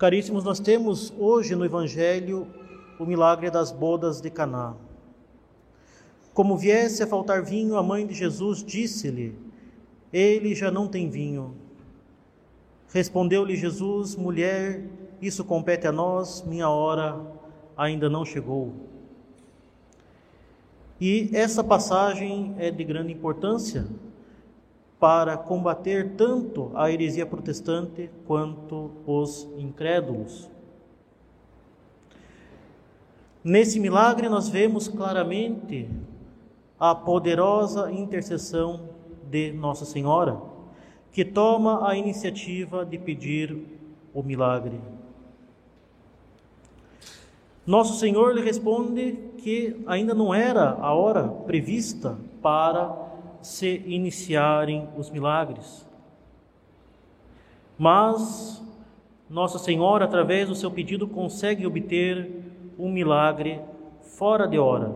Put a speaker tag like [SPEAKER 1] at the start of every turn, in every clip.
[SPEAKER 1] Caríssimos, nós temos hoje no Evangelho o milagre das bodas de Caná. Como viesse a faltar vinho, a mãe de Jesus disse-lhe: Ele já não tem vinho. Respondeu-lhe Jesus: Mulher, isso compete a nós, minha hora ainda não chegou. E essa passagem é de grande importância para combater tanto a heresia protestante quanto os incrédulos. Nesse milagre, nós vemos claramente a poderosa intercessão de Nossa Senhora, que toma a iniciativa de pedir o milagre. Nosso Senhor lhe responde que ainda não era a hora prevista para se iniciarem os milagres. Mas Nossa Senhora, através do seu pedido, consegue obter um milagre fora de hora.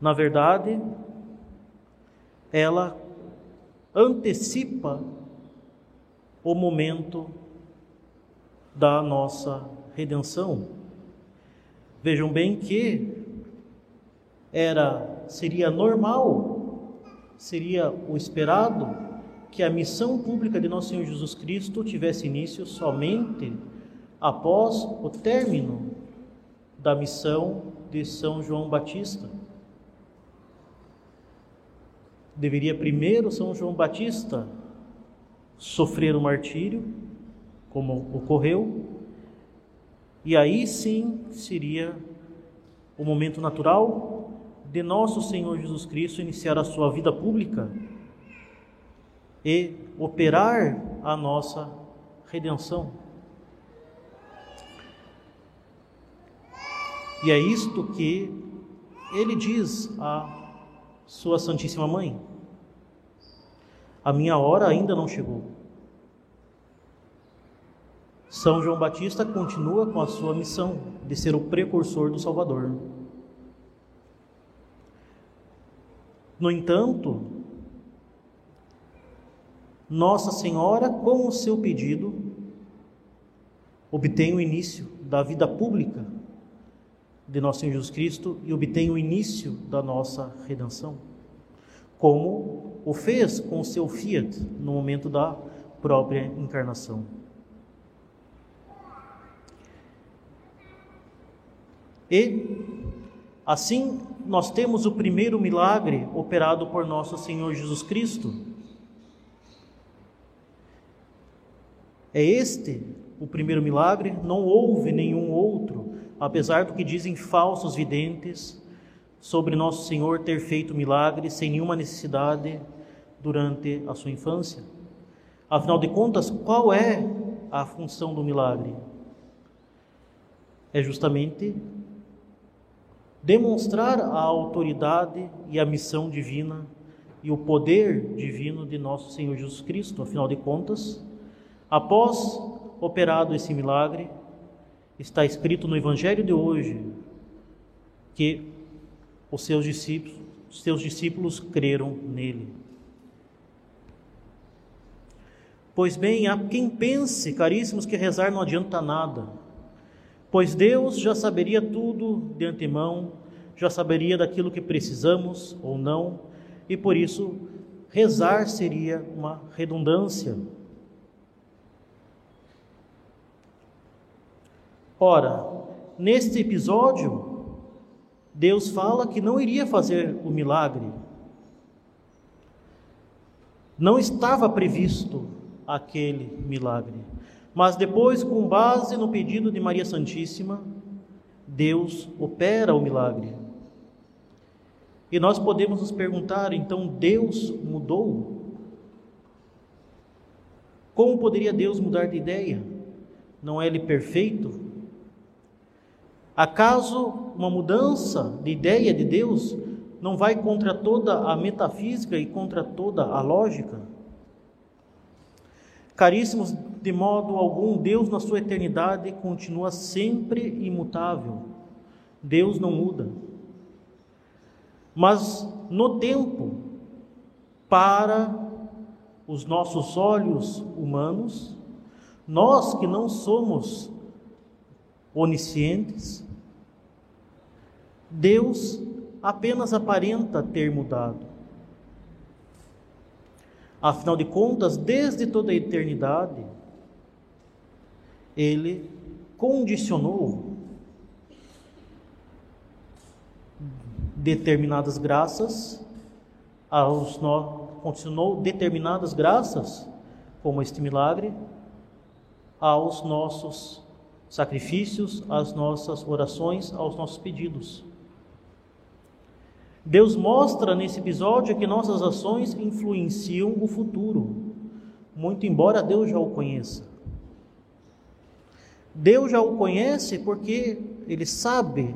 [SPEAKER 1] Na verdade, ela antecipa o momento da nossa redenção. Vejam bem que era seria normal, seria o esperado que a missão pública de nosso Senhor Jesus Cristo tivesse início somente após o término da missão de São João Batista. Deveria primeiro São João Batista sofrer o martírio, como ocorreu, e aí sim seria o momento natural de nosso Senhor Jesus Cristo iniciar a sua vida pública e operar a nossa redenção. E é isto que ele diz à sua Santíssima Mãe: A minha hora ainda não chegou. São João Batista continua com a sua missão de ser o precursor do Salvador. No entanto, Nossa Senhora, com o seu pedido, obtém o início da vida pública de nosso Senhor Jesus Cristo e obtém o início da nossa redenção, como o fez com o seu fiat no momento da própria encarnação. E assim nós temos o primeiro milagre operado por nosso Senhor Jesus Cristo. É este o primeiro milagre, não houve nenhum outro, apesar do que dizem falsos videntes sobre nosso Senhor ter feito milagres sem nenhuma necessidade durante a sua infância. Afinal de contas, qual é a função do milagre? É justamente demonstrar a autoridade e a missão divina e o poder divino de nosso Senhor Jesus Cristo. Afinal de contas, após operado esse milagre, está escrito no Evangelho de hoje que os seus discípulos, os seus discípulos creram nele. Pois bem, há quem pense, caríssimos, que rezar não adianta nada pois Deus já saberia tudo de antemão, já saberia daquilo que precisamos ou não, e por isso rezar seria uma redundância. Ora, neste episódio, Deus fala que não iria fazer o milagre. Não estava previsto aquele milagre. Mas depois, com base no pedido de Maria Santíssima, Deus opera o milagre. E nós podemos nos perguntar, então, Deus mudou? Como poderia Deus mudar de ideia? Não é Ele perfeito? Acaso uma mudança de ideia de Deus não vai contra toda a metafísica e contra toda a lógica? Caríssimos, de modo algum, Deus na sua eternidade continua sempre imutável. Deus não muda. Mas no tempo, para os nossos olhos humanos, Nós que não somos oniscientes, Deus apenas aparenta ter mudado. Afinal de contas, desde toda a eternidade, Ele condicionou determinadas graças aos no... condicionou determinadas graças, como este milagre, aos nossos sacrifícios, às nossas orações, aos nossos pedidos. Deus mostra nesse episódio que nossas ações influenciam o futuro, muito embora Deus já o conheça. Deus já o conhece porque Ele sabe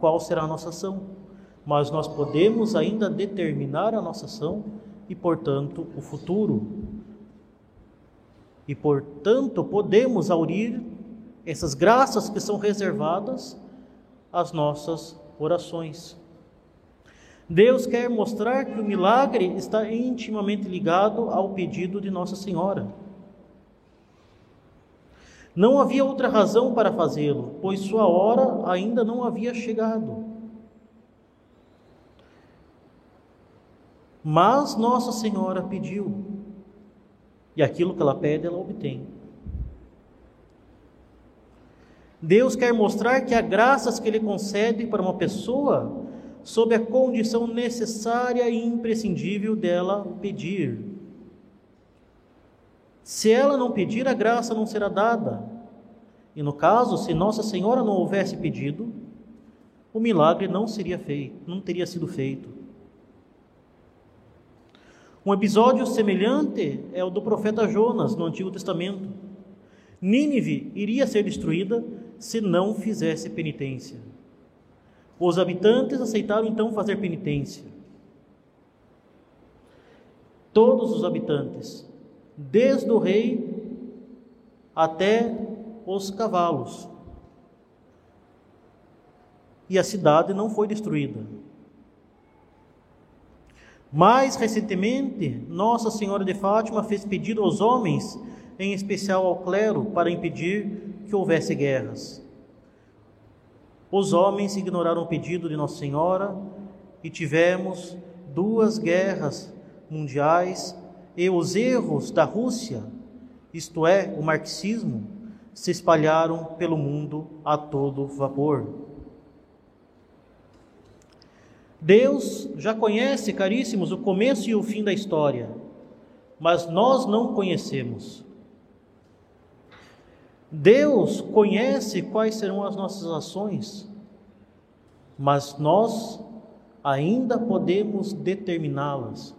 [SPEAKER 1] qual será a nossa ação, mas nós podemos ainda determinar a nossa ação e, portanto, o futuro. E, portanto, podemos aurir essas graças que são reservadas às nossas orações. Deus quer mostrar que o milagre está intimamente ligado ao pedido de Nossa Senhora. Não havia outra razão para fazê-lo, pois sua hora ainda não havia chegado. Mas Nossa Senhora pediu, e aquilo que ela pede, ela obtém. Deus quer mostrar que há graças que Ele concede para uma pessoa sob a condição necessária e imprescindível dela pedir. Se ela não pedir, a graça não será dada. E no caso, se Nossa Senhora não houvesse pedido, o milagre não seria feito, não teria sido feito. Um episódio semelhante é o do profeta Jonas no Antigo Testamento. Nínive iria ser destruída se não fizesse penitência. Os habitantes aceitaram então fazer penitência. Todos os habitantes, desde o rei até os cavalos. E a cidade não foi destruída. Mais recentemente, Nossa Senhora de Fátima fez pedido aos homens, em especial ao clero, para impedir que houvesse guerras. Os homens ignoraram o pedido de Nossa Senhora e tivemos duas guerras mundiais e os erros da Rússia, isto é, o marxismo, se espalharam pelo mundo a todo vapor. Deus já conhece, caríssimos, o começo e o fim da história, mas nós não conhecemos. Deus conhece quais serão as nossas ações, mas nós ainda podemos determiná-las.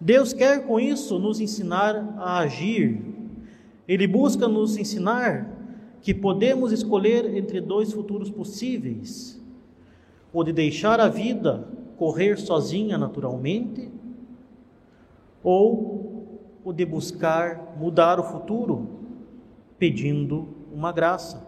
[SPEAKER 1] Deus quer com isso nos ensinar a agir. Ele busca nos ensinar que podemos escolher entre dois futuros possíveis: o de deixar a vida correr sozinha naturalmente, ou o de buscar mudar o futuro pedindo uma graça.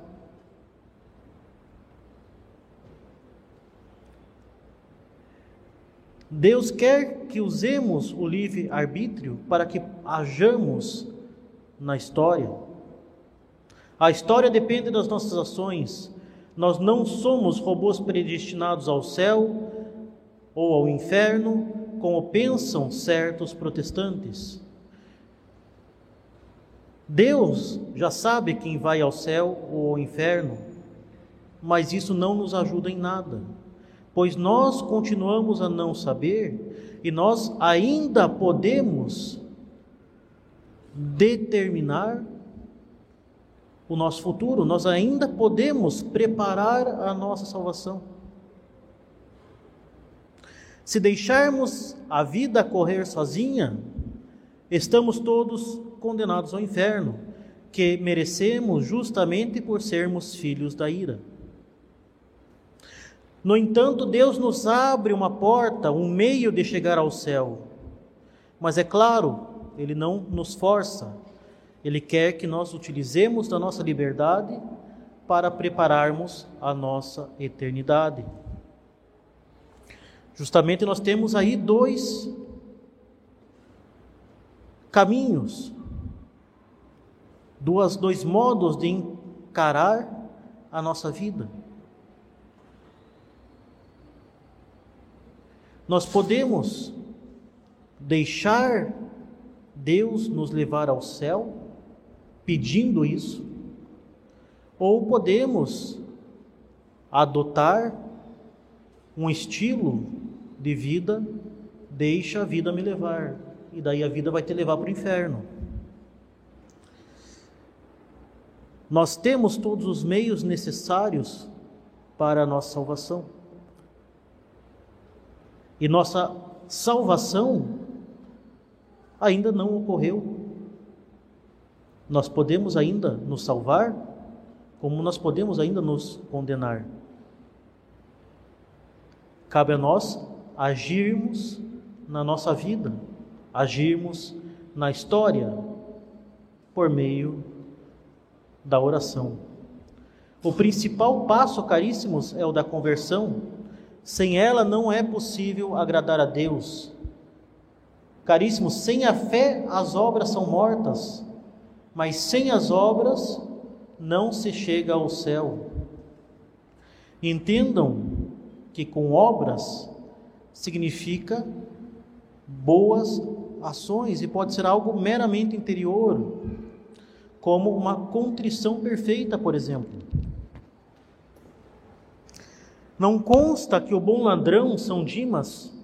[SPEAKER 1] Deus quer que usemos o livre-arbítrio para que hajamos na história. A história depende das nossas ações. Nós não somos robôs predestinados ao céu ou ao inferno, como pensam certos protestantes. Deus já sabe quem vai ao céu ou ao inferno, mas isso não nos ajuda em nada, pois nós continuamos a não saber e nós ainda podemos determinar o nosso futuro, nós ainda podemos preparar a nossa salvação. Se deixarmos a vida correr sozinha, estamos todos condenados ao inferno, que merecemos justamente por sermos filhos da ira. No entanto, Deus nos abre uma porta, um meio de chegar ao céu. Mas é claro, Ele não nos força. Ele quer que nós utilizemos da nossa liberdade para prepararmos a nossa eternidade. Justamente nós temos aí dois caminhos duas, dois modos de encarar a nossa vida. Nós podemos deixar Deus nos levar ao céu, pedindo isso, ou podemos adotar um estilo de vida, deixa a vida me levar, e daí a vida vai te levar para o inferno. Nós temos todos os meios necessários para a nossa salvação. E nossa salvação ainda não ocorreu. Nós podemos ainda nos salvar, como nós podemos ainda nos condenar. Cabe a nós agirmos na nossa vida, agirmos na história por meio da oração. O principal passo, caríssimos, é o da conversão. Sem ela não é possível agradar a Deus. Caríssimos, sem a fé as obras são mortas, mas sem as obras não se chega ao céu. Entendam que com obras significa boas ações e pode ser algo meramente interior, como uma contrição perfeita, por exemplo. Não consta que o bom ladrão, São Dimas,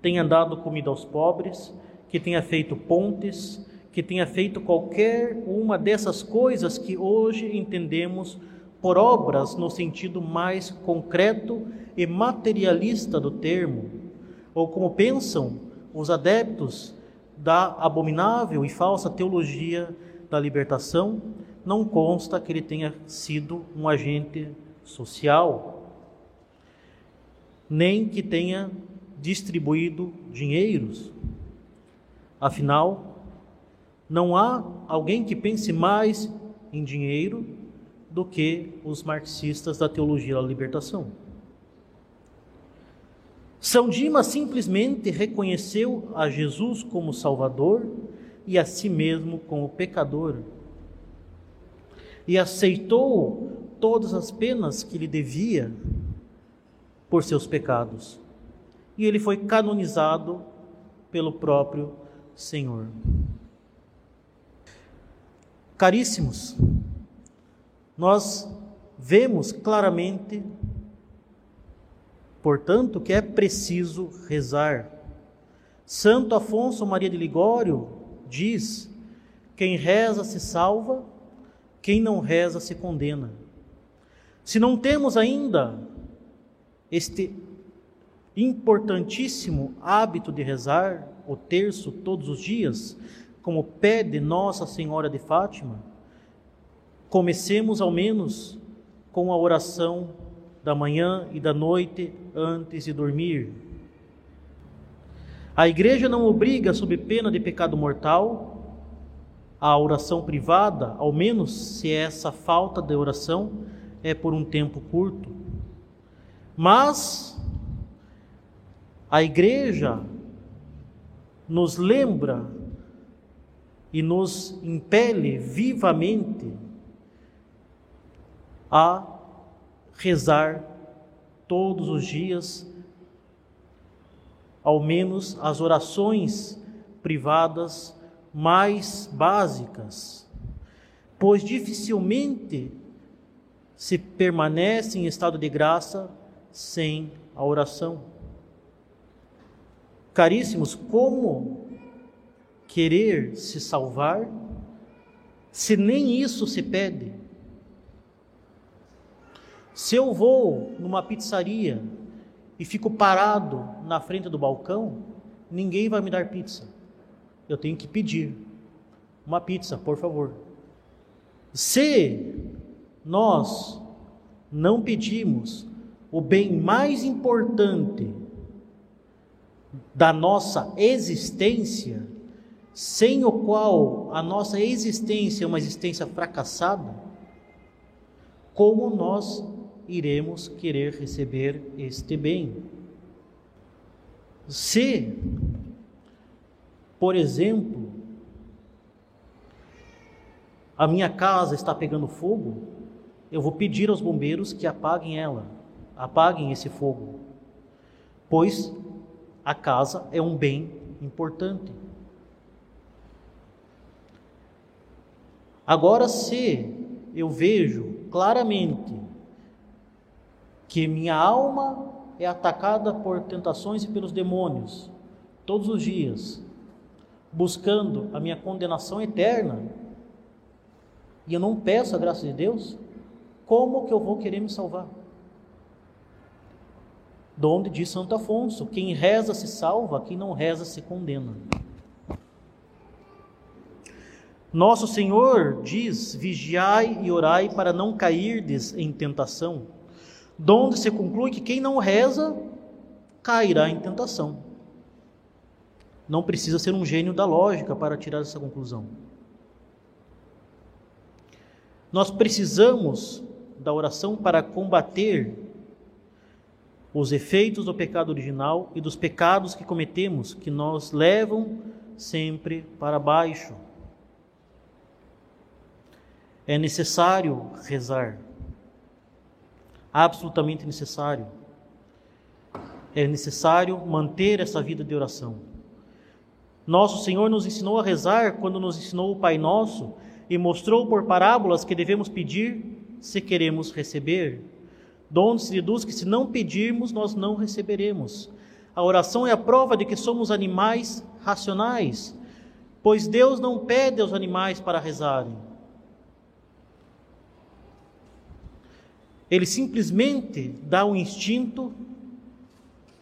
[SPEAKER 1] tenha dado comida aos pobres, que tenha feito pontes, que tenha feito qualquer uma dessas coisas que hoje entendemos por obras no sentido mais concreto e materialista do termo, ou como pensam os adeptos da abominável e falsa teologia da libertação, não consta que ele tenha sido um agente social, nem que tenha distribuído dinheiros. Afinal, não há alguém que pense mais em dinheiro do que os marxistas da teologia da libertação. São Dimas simplesmente reconheceu a Jesus como Salvador e a si mesmo como pecador. E aceitou todas as penas que lhe devia por seus pecados. E ele foi canonizado pelo próprio Senhor. Caríssimos, nós vemos claramente, portanto, que é preciso rezar. Santo Afonso Maria de Ligório diz: quem reza se salva, quem não reza se condena. Se não temos ainda este importantíssimo hábito de rezar o terço todos os dias, como pede Nossa Senhora de Fátima, comecemos ao menos com a oração da manhã e da noite antes de dormir. A igreja não obriga, sob pena de pecado mortal, a oração privada, ao menos se essa falta de oração é por um tempo curto. Mas a igreja nos lembra e nos impele vivamente a rezar todos os dias, ao menos as orações privadas mais básicas, pois dificilmente se permanece em estado de graça sem a oração. Caríssimos, como querer se salvar se nem isso se pede? Se eu vou numa pizzaria e fico parado na frente do balcão, ninguém vai me dar pizza. Eu tenho que pedir uma pizza, por favor. Se nós não pedimos o bem mais importante da nossa existência, sem o qual a nossa existência é uma existência fracassada, como nós iremos querer receber este bem? Se, por exemplo, a minha casa está pegando fogo, eu vou pedir aos bombeiros que apaguem ela, apaguem esse fogo, pois a casa é um bem importante. Agora, se eu vejo claramente que minha alma é atacada por tentações e pelos demônios todos os dias, buscando a minha condenação eterna, e eu não peço a graça de Deus, como que eu vou querer me salvar? Donde diz Santo Afonso: quem reza se salva, quem não reza se condena. Nosso Senhor diz: vigiai e orai para não cairdes em tentação, donde se conclui que quem não reza cairá em tentação. Não precisa ser um gênio da lógica para tirar essa conclusão. Nós precisamos da oração para combater os efeitos do pecado original e dos pecados que cometemos, que nos levam sempre para baixo. É necessário rezar, absolutamente necessário. É necessário manter essa vida de oração. Nosso Senhor nos ensinou a rezar quando nos ensinou o Pai Nosso e mostrou por parábolas que devemos pedir se queremos receber. Donde se deduz que se não pedirmos, nós não receberemos. A oração é a prova de que somos animais racionais, pois Deus não pede aos animais para rezarem. Ele simplesmente dá o instinto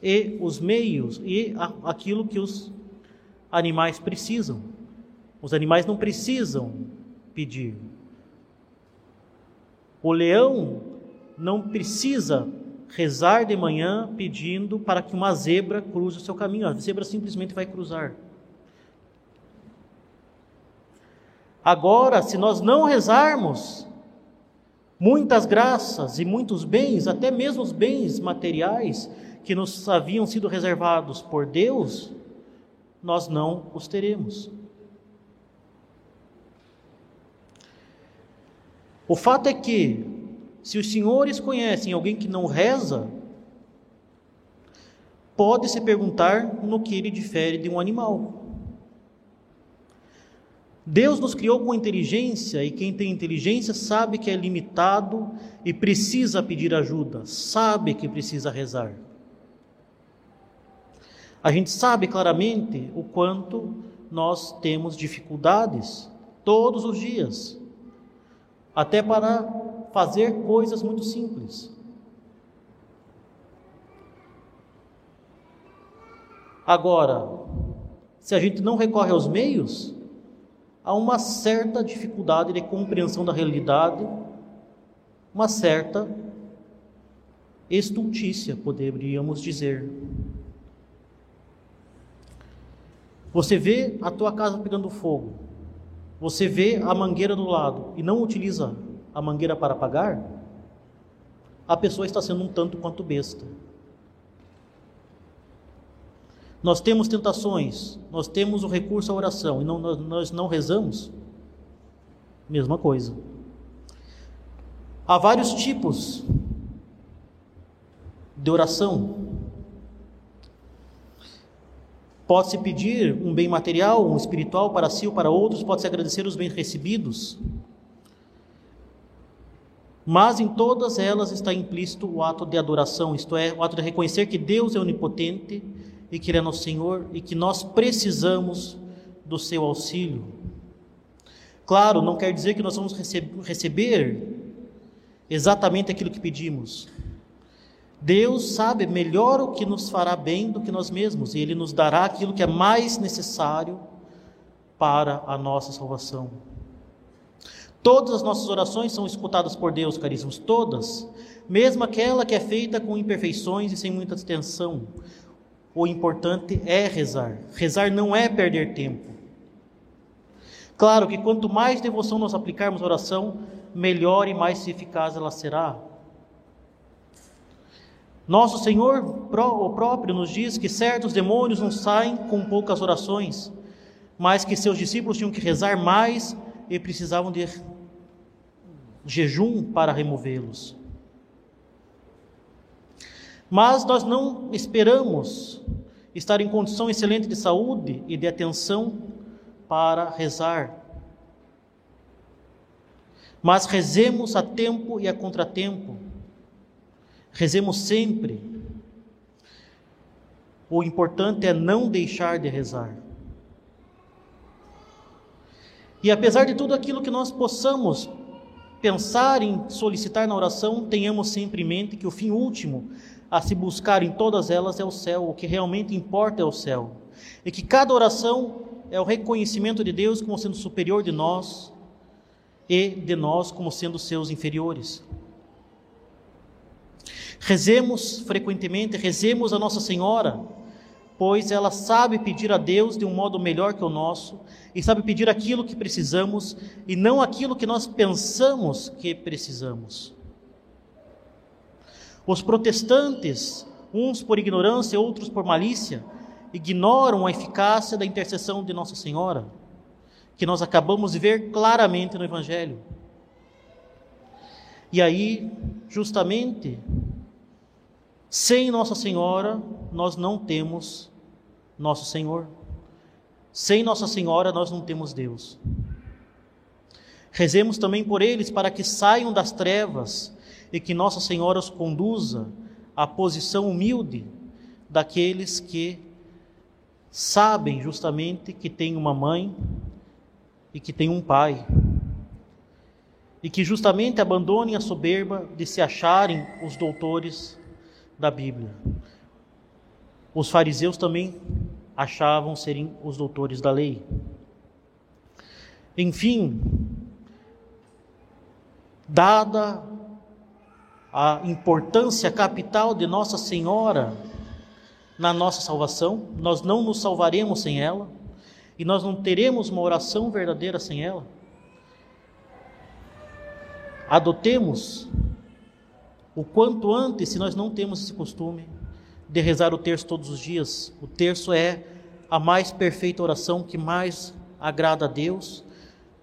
[SPEAKER 1] e os meios e aquilo que os animais precisam. Os animais não precisam pedir. O leão não precisa rezar de manhã pedindo para que uma zebra cruze o seu caminho. A zebra simplesmente vai cruzar. Agora, se nós não rezarmos, muitas graças e muitos bens, até mesmo os bens materiais que nos haviam sido reservados por Deus, nós não os teremos. O fato é que, se os senhores conhecem alguém que não reza, pode se perguntar no que ele difere de um animal. Deus nos criou com inteligência e quem tem inteligência sabe que é limitado e precisa pedir ajuda, sabe que precisa rezar. A gente sabe claramente o quanto nós temos dificuldades todos os dias até para fazer coisas muito simples. Agora, se a gente não recorre aos meios, há uma certa dificuldade de compreensão da realidade, uma certa estultícia, poderíamos dizer. Você vê a tua casa pegando fogo, você vê a mangueira do lado e não utiliza a mangueira para apagar, a pessoa está sendo um tanto quanto besta. Nós temos tentações, nós temos o recurso à oração e não, nós, nós não rezamos, mesma coisa. Há vários tipos de oração. Pode-se pedir um bem material, um espiritual para si ou para outros, pode-se agradecer os bens recebidos. Mas em todas elas está implícito o ato de adoração, isto é, o ato de reconhecer que Deus é onipotente e que Ele é nosso Senhor e que nós precisamos do seu auxílio. Claro, não quer dizer que nós vamos receber exatamente aquilo que pedimos, Deus sabe melhor o que nos fará bem do que nós mesmos, e Ele nos dará aquilo que é mais necessário para a nossa salvação. Todas as nossas orações são escutadas por Deus, caríssimos, todas, mesmo aquela que é feita com imperfeições e sem muita extensão. O importante é rezar. Rezar não é perder tempo. Claro que quanto mais devoção nós aplicarmos à oração, melhor e mais eficaz ela será. Nosso Senhor o próprio nos diz que certos demônios não saem com poucas orações, mas que seus discípulos tinham que rezar mais e precisavam de jejum para removê-los. Mas nós não esperamos estar em condição excelente de saúde e de atenção para rezar. Mas rezemos a tempo e a contratempo. Rezemos sempre. O importante é não deixar de rezar. E apesar de tudo aquilo que nós possamos pensar em solicitar na oração, tenhamos sempre em mente que o fim último a se buscar em todas elas é o céu, o que realmente importa é o céu. E que cada oração é o reconhecimento de Deus como sendo superior de nós e de nós como sendo seus inferiores. Rezemos frequentemente, rezemos a Nossa Senhora, pois ela sabe pedir a Deus de um modo melhor que o nosso e sabe pedir aquilo que precisamos e não aquilo que nós pensamos que precisamos. Os protestantes, uns por ignorância, outros por malícia, ignoram a eficácia da intercessão de Nossa Senhora, que nós acabamos de ver claramente no Evangelho. E aí, justamente, sem Nossa Senhora, nós não temos Nosso Senhor. Sem Nossa Senhora, nós não temos Deus. Rezemos também por eles para que saiam das trevas e que Nossa Senhora os conduza à posição humilde daqueles que sabem justamente que tem uma mãe e que tem um pai. E que justamente abandonem a soberba de se acharem os doutores da Bíblia. Os fariseus também achavam serem os doutores da lei. Enfim, dada a importância capital de Nossa Senhora na nossa salvação, nós não nos salvaremos sem ela e nós não teremos uma oração verdadeira sem ela. Adotemos o quanto antes, se nós não temos esse costume, de rezar o terço todos os dias. O terço é a mais perfeita oração que mais agrada a Deus,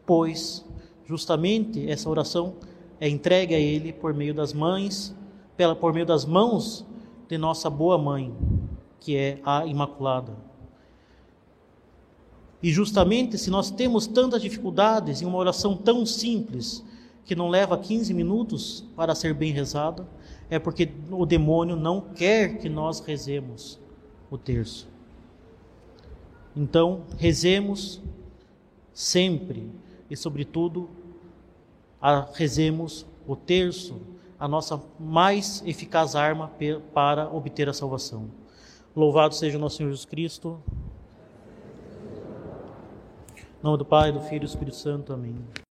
[SPEAKER 1] pois justamente essa oração é entregue a Ele por meio das mães, pela, por meio das mãos de nossa boa mãe, que é a Imaculada. E justamente se nós temos tantas dificuldades em uma oração tão simples, que não leva 15 minutos para ser bem rezada, é porque o demônio não quer que nós rezemos o terço. Então, rezemos sempre e, sobretudo, a, rezemos o terço, a nossa mais eficaz arma para obter a salvação. Louvado seja o nosso Senhor Jesus Cristo. Em nome do Pai, do Filho e do Espírito Santo. Amém.